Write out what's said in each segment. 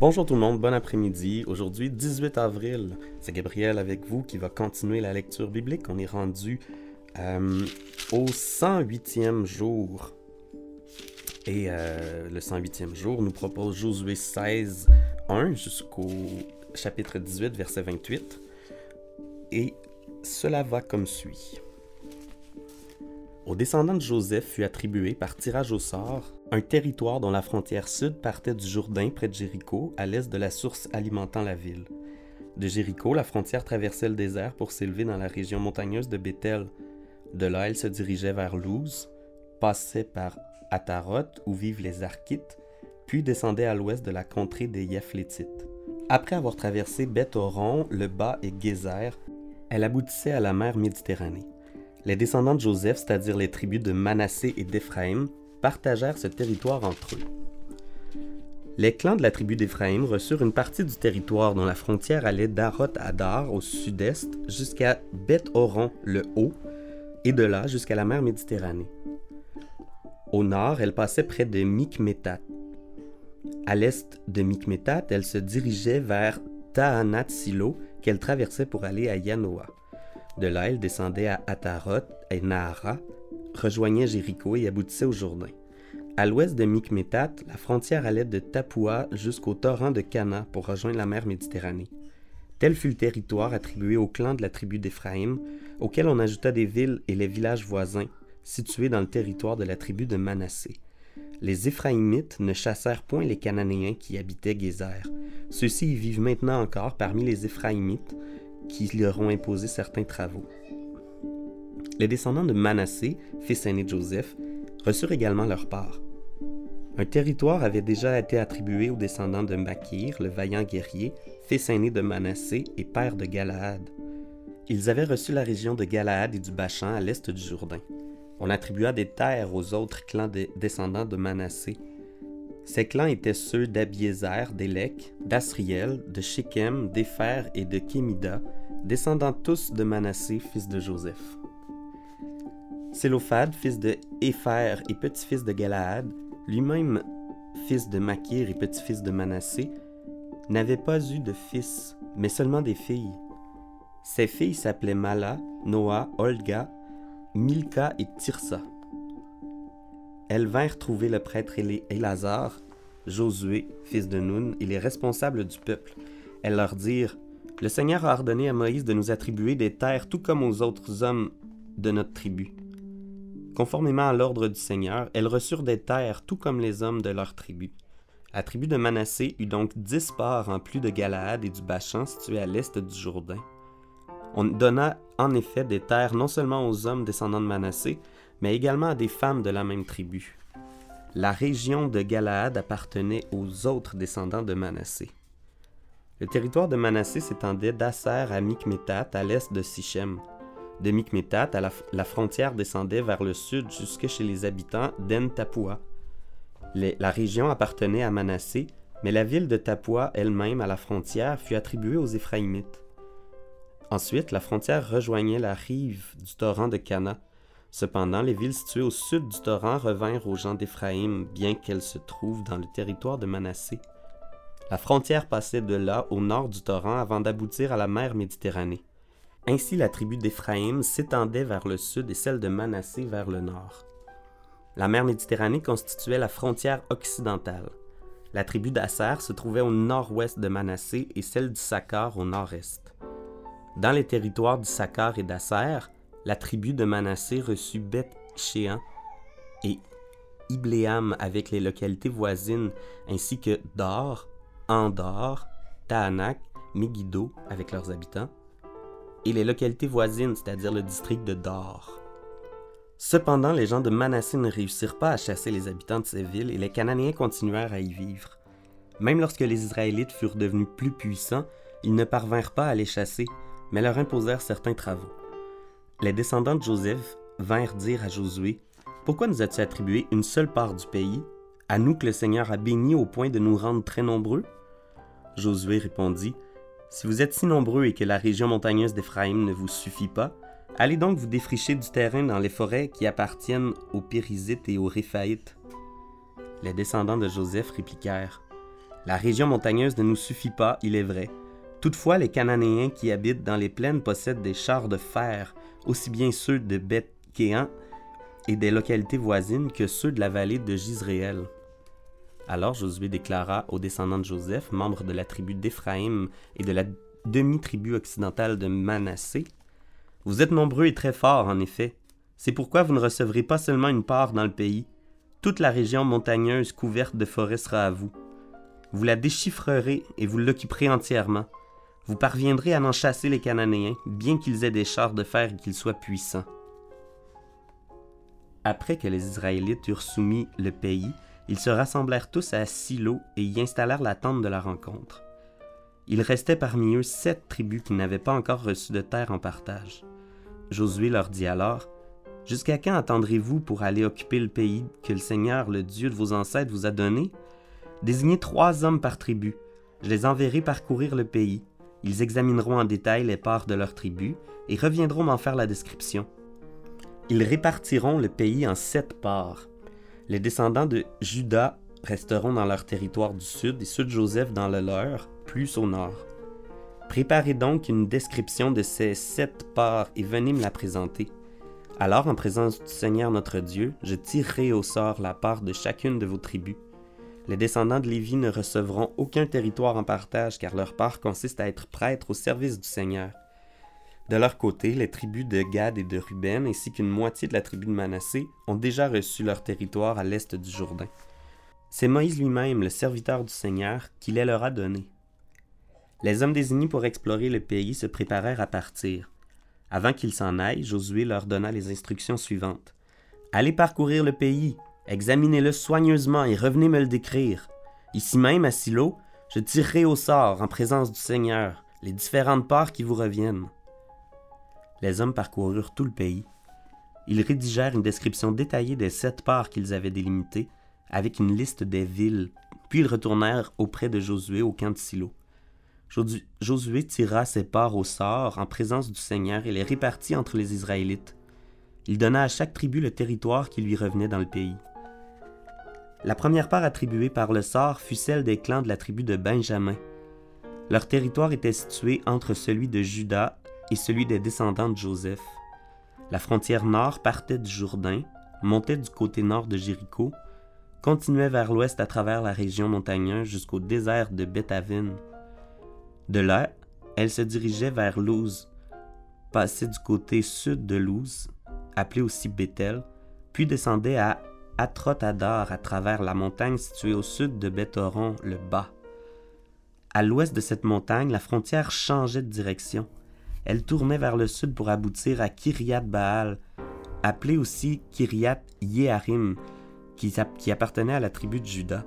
Bonjour tout le monde, bon après-midi. Aujourd'hui, 18 avril, c'est Gabriel avec vous qui va continuer la lecture biblique. On est rendu euh, au 108e jour. Et euh, le 108e jour nous propose Josué 16, 1 jusqu'au chapitre 18, verset 28. Et cela va comme suit. Aux descendants de Joseph fut attribué par tirage au sort un territoire dont la frontière sud partait du Jourdain près de Jéricho, à l'est de la source alimentant la ville. De Jéricho, la frontière traversait le désert pour s'élever dans la région montagneuse de Bethel. De là, elle se dirigeait vers Luz, passait par Ataroth, où vivent les Archites, puis descendait à l'ouest de la contrée des Yaphlétites. Après avoir traversé Beth-Horon, le Bas et Gézer, elle aboutissait à la mer Méditerranée. Les descendants de Joseph, c'est-à-dire les tribus de Manassé et d'Éphraïm, partagèrent ce territoire entre eux. Les clans de la tribu d'Éphraïm reçurent une partie du territoire dont la frontière allait d'Aroth Adar au sud-est jusqu'à Beth-Horon le Haut et de là jusqu'à la mer Méditerranée. Au nord, elle passait près de Mikmetat. À l'est de Mikmetat, elle se dirigeait vers Tahanat Silo qu'elle traversait pour aller à Yanoa. De là, elle descendait à Ataroth et Nahara, rejoignait Jéricho et aboutissait au Jourdain. À l'ouest de Mikmetat, la frontière allait de Tapua jusqu'au torrent de Cana pour rejoindre la mer Méditerranée. Tel fut le territoire attribué au clan de la tribu d'Éphraïm, auquel on ajouta des villes et les villages voisins, situés dans le territoire de la tribu de Manassé. Les Éphraïmites ne chassèrent point les Cananéens qui habitaient Gézer. Ceux-ci y vivent maintenant encore parmi les Éphraïmites, qui leur ont imposé certains travaux. Les descendants de Manassé, fils aîné de Joseph, reçurent également leur part. Un territoire avait déjà été attribué aux descendants de Makir, le vaillant guerrier, fils aîné de Manassé et père de Galaad. Ils avaient reçu la région de Galaad et du Bachan à l'est du Jourdain. On attribua des terres aux autres clans des descendants de Manassé. Ces clans étaient ceux d'Abiézer, d'Élec, d'Asriel, de Shechem, d'Épher et de Kémida, descendant tous de Manassé, fils de Joseph. Sélophad, fils de Épher et petit-fils de Galaad, lui-même fils de Makir et petit-fils de Manassé, n'avait pas eu de fils, mais seulement des filles. Ces filles s'appelaient Mala, Noah, Olga, Milka et Tirsa. Elles vinrent trouver le prêtre Élazar, Josué, fils de Nun, et les responsables du peuple. Elles leur dirent Le Seigneur a ordonné à Moïse de nous attribuer des terres tout comme aux autres hommes de notre tribu. Conformément à l'ordre du Seigneur, elles reçurent des terres tout comme les hommes de leur tribu. La tribu de Manassé eut donc dix parts en plus de Galaad et du Bachan situés à l'est du Jourdain. On donna en effet des terres non seulement aux hommes descendants de Manassé, mais également à des femmes de la même tribu. La région de Galaad appartenait aux autres descendants de Manassé. Le territoire de Manassé s'étendait d'Asser à Mikmetat à l'est de Sichem. De Mikmetat, la, frontière descendait vers le sud jusque chez les habitants d'En Tapua. la région appartenait à Manassé, mais la ville de Tapua elle-même à la frontière fut attribuée aux Éphraïmites. Ensuite, la frontière rejoignait la rive du torrent de Cana. Cependant, les villes situées au sud du torrent revinrent aux gens d'Éphraïm, bien qu'elles se trouvent dans le territoire de Manassé. La frontière passait de là au nord du torrent avant d'aboutir à la mer Méditerranée. Ainsi la tribu d'Éphraïm s'étendait vers le sud et celle de Manassé vers le nord. La mer Méditerranée constituait la frontière occidentale. La tribu d'Asser se trouvait au nord-ouest de Manassé et celle du Sakkar au nord-est. Dans les territoires du Sakkar et d'Asser, la tribu de Manassé reçut Beth Shean et Ibléam avec les localités voisines, ainsi que Dor, Andor, Tahanak, Megiddo avec leurs habitants, et les localités voisines, c'est-à-dire le district de Dor. Cependant, les gens de Manassé ne réussirent pas à chasser les habitants de ces villes et les Cananéens continuèrent à y vivre. Même lorsque les Israélites furent devenus plus puissants, ils ne parvinrent pas à les chasser, mais leur imposèrent certains travaux. Les descendants de Joseph vinrent dire à Josué Pourquoi nous as-tu attribué une seule part du pays, à nous que le Seigneur a bénis au point de nous rendre très nombreux Josué répondit si vous êtes si nombreux et que la région montagneuse d'Éphraïm ne vous suffit pas, allez donc vous défricher du terrain dans les forêts qui appartiennent aux Périsites et aux Réphaïtes. Les descendants de Joseph répliquèrent La région montagneuse ne nous suffit pas, il est vrai. Toutefois, les Cananéens qui habitent dans les plaines possèdent des chars de fer, aussi bien ceux de beth et des localités voisines que ceux de la vallée de Gisréel. Alors Josué déclara aux descendants de Joseph, membres de la tribu d'Éphraïm et de la demi-tribu occidentale de Manassé, Vous êtes nombreux et très forts, en effet. C'est pourquoi vous ne recevrez pas seulement une part dans le pays. Toute la région montagneuse couverte de forêts sera à vous. Vous la déchiffrerez et vous l'occuperez entièrement. Vous parviendrez à en chasser les Cananéens, bien qu'ils aient des chars de fer et qu'ils soient puissants. Après que les Israélites eurent soumis le pays, ils se rassemblèrent tous à Silo et y installèrent la tente de la rencontre. Il restait parmi eux sept tribus qui n'avaient pas encore reçu de terre en partage. Josué leur dit alors Jusqu'à quand attendrez-vous pour aller occuper le pays que le Seigneur, le Dieu de vos ancêtres, vous a donné? Désignez trois hommes par tribu. Je les enverrai parcourir le pays. Ils examineront en détail les parts de leur tribu et reviendront m'en faire la description. Ils répartiront le pays en sept parts. Les descendants de Judas resteront dans leur territoire du sud et ceux de Joseph dans le leur, plus au nord. Préparez donc une description de ces sept parts et venez me la présenter. Alors, en présence du Seigneur notre Dieu, je tirerai au sort la part de chacune de vos tribus. Les descendants de Lévi ne recevront aucun territoire en partage car leur part consiste à être prêtres au service du Seigneur. De leur côté, les tribus de Gad et de Ruben, ainsi qu'une moitié de la tribu de Manassé, ont déjà reçu leur territoire à l'est du Jourdain. C'est Moïse lui-même, le serviteur du Seigneur, qui les leur a donnés. Les hommes désignés pour explorer le pays se préparèrent à partir. Avant qu'ils s'en aillent, Josué leur donna les instructions suivantes. Allez parcourir le pays, examinez-le soigneusement et revenez me le décrire. Ici même, à Silo, je tirerai au sort, en présence du Seigneur, les différentes parts qui vous reviennent les hommes parcoururent tout le pays. Ils rédigèrent une description détaillée des sept parts qu'ils avaient délimitées, avec une liste des villes, puis ils retournèrent auprès de Josué au camp de Silo. Josué tira ses parts au sort en présence du Seigneur et les répartit entre les Israélites. Il donna à chaque tribu le territoire qui lui revenait dans le pays. La première part attribuée par le sort fut celle des clans de la tribu de Benjamin. Leur territoire était situé entre celui de Juda et celui des descendants de Joseph. La frontière nord partait du Jourdain, montait du côté nord de Jéricho, continuait vers l'ouest à travers la région montagneuse jusqu'au désert de Bethavin. De là, elle se dirigeait vers Luz, passait du côté sud de Luz, appelé aussi Bethel, puis descendait à Atrotadar à travers la montagne située au sud de Bethoron, le bas. À l'ouest de cette montagne, la frontière changeait de direction elle tournait vers le sud pour aboutir à Kiryat Baal, appelé aussi Kiryat Yeharim, qui, appartenait à la tribu de Juda.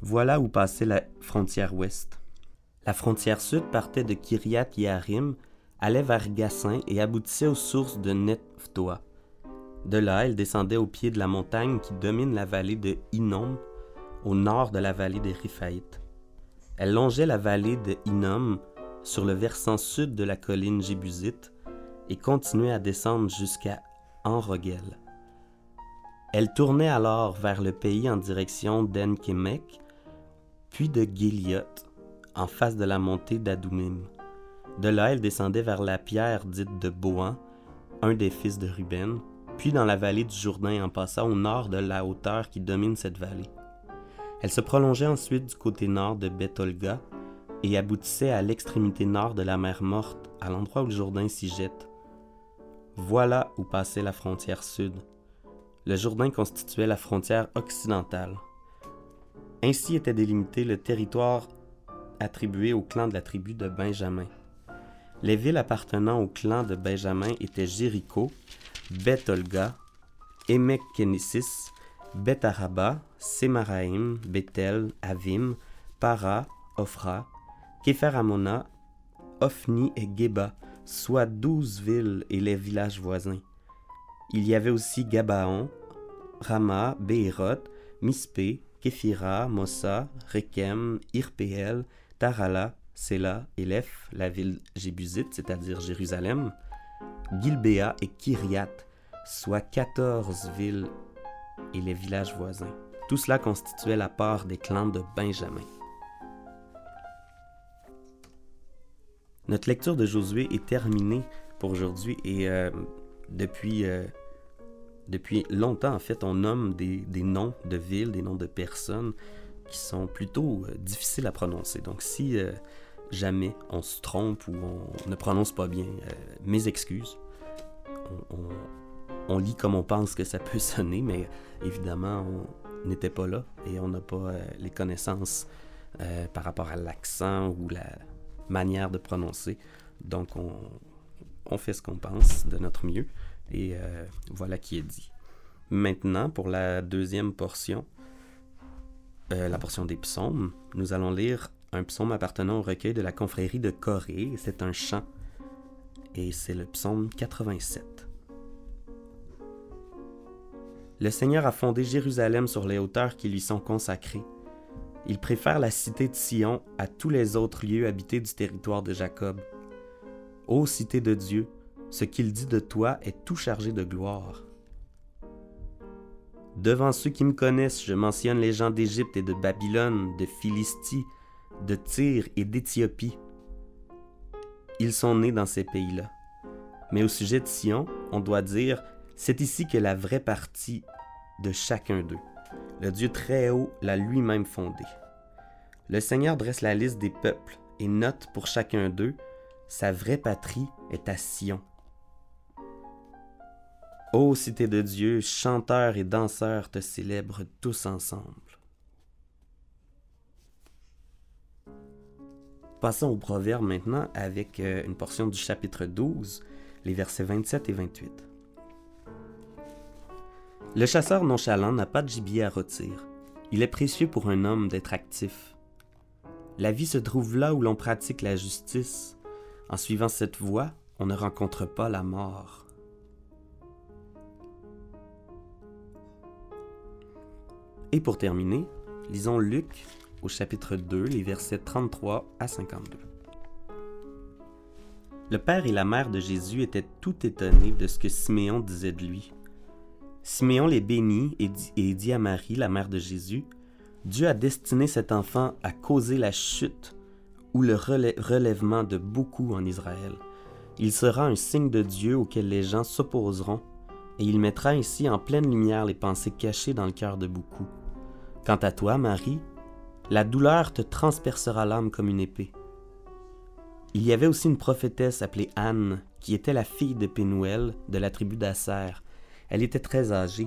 Voilà où passait la frontière ouest. La frontière sud partait de Kiryat Yeharim, allait vers Gassin et aboutissait aux sources de Nephtoa. De là, elle descendait au pied de la montagne qui domine la vallée de Hinnom, au nord de la vallée des Riphaïtes. Elle longeait la vallée de Hinnom sur le versant sud de la colline Jébusite et continuait à descendre jusqu'à Enrogel. Elle tournait alors vers le pays en direction d'Enkemek, puis de Giliot, en face de la montée d'Adoumim. De là, elle descendait vers la pierre dite de Boan, un des fils de Ruben, puis dans la vallée du Jourdain en passant au nord de la hauteur qui domine cette vallée. Elle se prolongeait ensuite du côté nord de Betolga et aboutissait à l'extrémité nord de la mer Morte, à l'endroit où le Jourdain s'y jette. Voilà où passait la frontière sud. Le Jourdain constituait la frontière occidentale. Ainsi était délimité le territoire attribué au clan de la tribu de Benjamin. Les villes appartenant au clan de Benjamin étaient Jéricho, Beth-Olga, Emek-Kenesis, Beth-Araba, Semaraim, Bethel, Avim, Para, Ophra, Képher-Amona, Ophni et Geba, soit douze villes et les villages voisins. Il y avait aussi Gabaon, Rama, Behéroth, Mispé, Képhira, Mossa, Rekem, Irpéel, Tarala, Sela, Elef, la ville jébusite, c'est-à-dire Jérusalem, Gilbéa et Kyriat, soit quatorze villes et les villages voisins. Tout cela constituait la part des clans de Benjamin. Notre lecture de Josué est terminée pour aujourd'hui et euh, depuis, euh, depuis longtemps, en fait, on nomme des, des, noms de villes, des noms de personnes qui sont plutôt euh, difficiles à prononcer. Donc si jamais on se trompe ou on ne prononce pas bien, mes excuses. On, on, on, lit comme on pense que ça peut sonner, mais évidemment, on n'était pas là et on n'a pas les connaissances par rapport à l'accent ou la manière de prononcer. Donc on, fait ce qu'on pense de notre mieux. Et euh, voilà qui est dit. Maintenant, pour la deuxième portion, euh, la portion des psaumes, nous allons lire un psaume appartenant au recueil de la confrérie de Corée. C'est un chant. Et c'est le psaume 87. Le Seigneur a fondé Jérusalem sur les hauteurs qui lui sont consacrées. Il préfère la cité de Sion à tous les autres lieux habités du territoire de Jacob. Ô cité de Dieu, ce qu'il dit de toi est tout chargé de gloire. Devant ceux qui me connaissent, je mentionne les gens d'Égypte et de Babylone, de Philistie, de Tyr et d'Éthiopie. Ils sont nés dans ces pays-là. Mais au sujet de Sion, on doit dire, c'est ici que la vraie partie de chacun d'eux. Le Dieu très haut l'a lui-même fondé. Le Seigneur dresse la liste des peuples et note pour chacun d'eux sa vraie patrie est à Sion. Ô cité de Dieu, chanteurs et danseurs te célèbrent tous ensemble. Passons au proverbe maintenant avec euh, une portion du chapitre 12, les versets 27 et 28. Le chasseur nonchalant n'a pas de gibier à rôtir. Il est précieux pour un homme d'être actif. La vie se trouve là où l'on pratique la justice, en suivant cette voie, on ne rencontre pas la mort. Et pour terminer, lisons Luc au chapitre 2, les versets 33 à 52. Le père et la mère de Jésus étaient tout étonnés de ce que Siméon disait de lui. Siméon les bénit et dit, à Marie, la mère de Jésus, Dieu a destiné cet enfant à causer la chute ou le relèvement de beaucoup en Israël. Il sera un signe de Dieu auquel les gens s'opposeront, et il mettra ainsi en pleine lumière les pensées cachées dans le cœur de beaucoup. Quant à toi, Marie, la douleur te transpercera l'âme comme une épée. Il y avait aussi une prophétesse appelée Anne, qui était la fille de Pénuel de la tribu d'Asser. Elle était très âgée.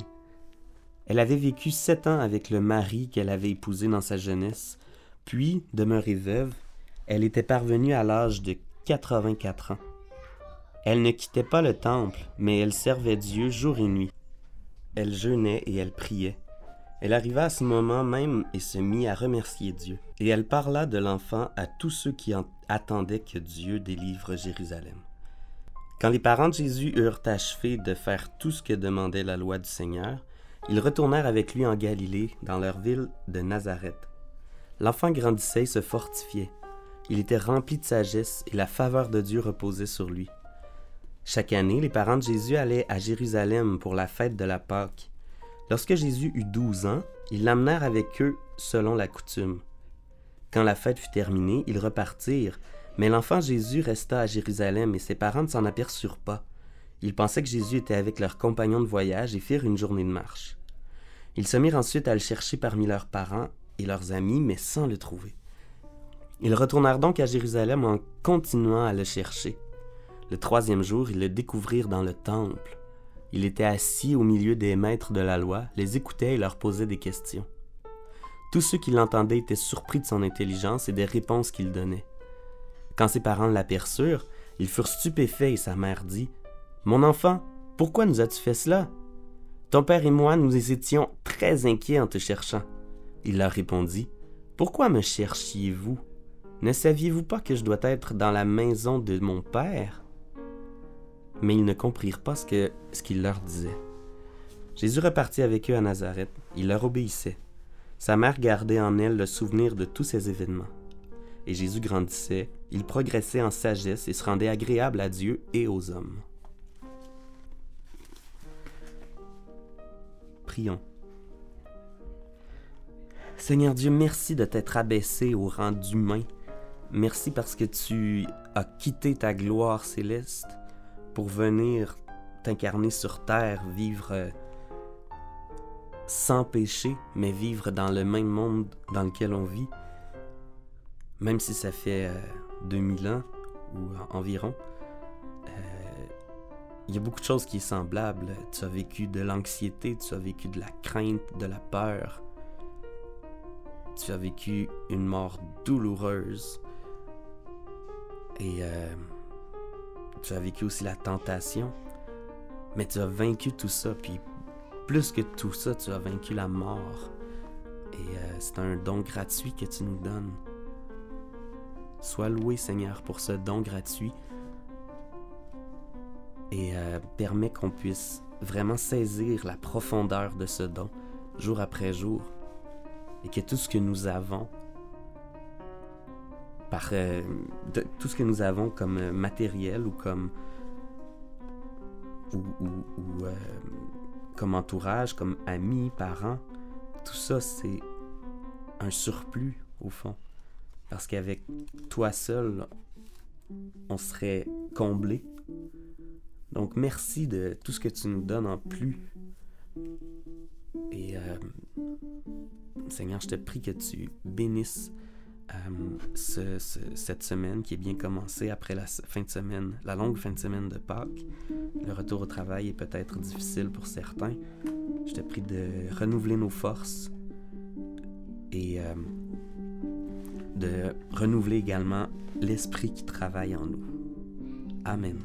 Elle avait vécu sept ans avec le mari qu'elle avait épousé dans sa jeunesse, puis, demeurée veuve, elle était parvenue à l'âge de 84 ans. Elle ne quittait pas le temple, mais elle servait Dieu jour et nuit. Elle jeûnait et elle priait. Elle arriva à ce moment même et se mit à remercier Dieu. Et elle parla de l'enfant à tous ceux qui attendaient que Dieu délivre Jérusalem. Quand les parents de Jésus eurent achevé de faire tout ce que demandait la loi du Seigneur, ils retournèrent avec lui en Galilée, dans leur ville de Nazareth. L'enfant grandissait et se fortifiait. Il était rempli de sagesse et la faveur de Dieu reposait sur lui. Chaque année, les parents de Jésus allaient à Jérusalem pour la fête de la Pâque. Lorsque Jésus eut douze ans, ils l'amenèrent avec eux selon la coutume. Quand la fête fut terminée, ils repartirent, mais l'enfant Jésus resta à Jérusalem et ses parents ne s'en aperçurent pas. Ils pensaient que Jésus était avec leurs compagnons de voyage et firent une journée de marche. Ils se mirent ensuite à le chercher parmi leurs parents et leurs amis, mais sans le trouver. Ils retournèrent donc à Jérusalem en continuant à le chercher. Le troisième jour, ils le découvrirent dans le temple. Il était assis au milieu des maîtres de la loi, les écoutait et leur posait des questions. Tous ceux qui l'entendaient étaient surpris de son intelligence et des réponses qu'il donnait. Quand ses parents l'aperçurent, ils furent stupéfaits et sa mère dit Mon enfant, pourquoi nous as-tu fait cela? Ton père et moi, nous étions très inquiets en te cherchant. Il leur répondit Pourquoi me cherchiez-vous? Ne saviez-vous pas que je dois être dans la maison de mon Père Mais ils ne comprirent pas ce qu'il leur disait. Jésus repartit avec eux à Nazareth. Il leur obéissait. Sa mère gardait en elle le souvenir de tous ces événements. Et Jésus grandissait, il progressait en sagesse et se rendait agréable à Dieu et aux hommes. Prions. Seigneur Dieu, merci de t'être abaissé au rang d'humain Merci parce que tu as quitté ta gloire céleste pour venir t'incarner sur terre, vivre sans péché, mais vivre dans le même monde dans lequel on vit, même si ça fait 2000 euh, ans ou environ. Euh, il y a beaucoup de choses qui sont semblables. Tu as vécu de l'anxiété, tu as vécu de la crainte, de la peur. Tu as vécu une mort douloureuse. Et euh, tu as vécu aussi la tentation. Mais tu as vaincu tout ça. Puis plus que tout ça, tu as vaincu la mort. Et euh, c'est un don gratuit que tu nous donnes. Sois loué Seigneur pour ce don gratuit et euh, permet qu'on puisse vraiment saisir la profondeur de ce don jour après jour et que tout ce que nous avons euh, tout ce que nous avons comme euh, matériel ou comme ou, comme entourage, comme amis, parents, tout ça c'est un surplus au fond. Parce qu'avec toi seul, on serait comblé donc merci de tout ce que tu nous donnes en plus. Et euh, Seigneur, je te prie que tu bénisses euh, cette semaine qui est bien commencée après la fin de semaine, la longue fin de semaine de Pâques. Le retour au travail est peut-être difficile pour certains. Je te prie de renouveler nos forces et euh, de renouveler également l'esprit qui travaille en nous. Amen.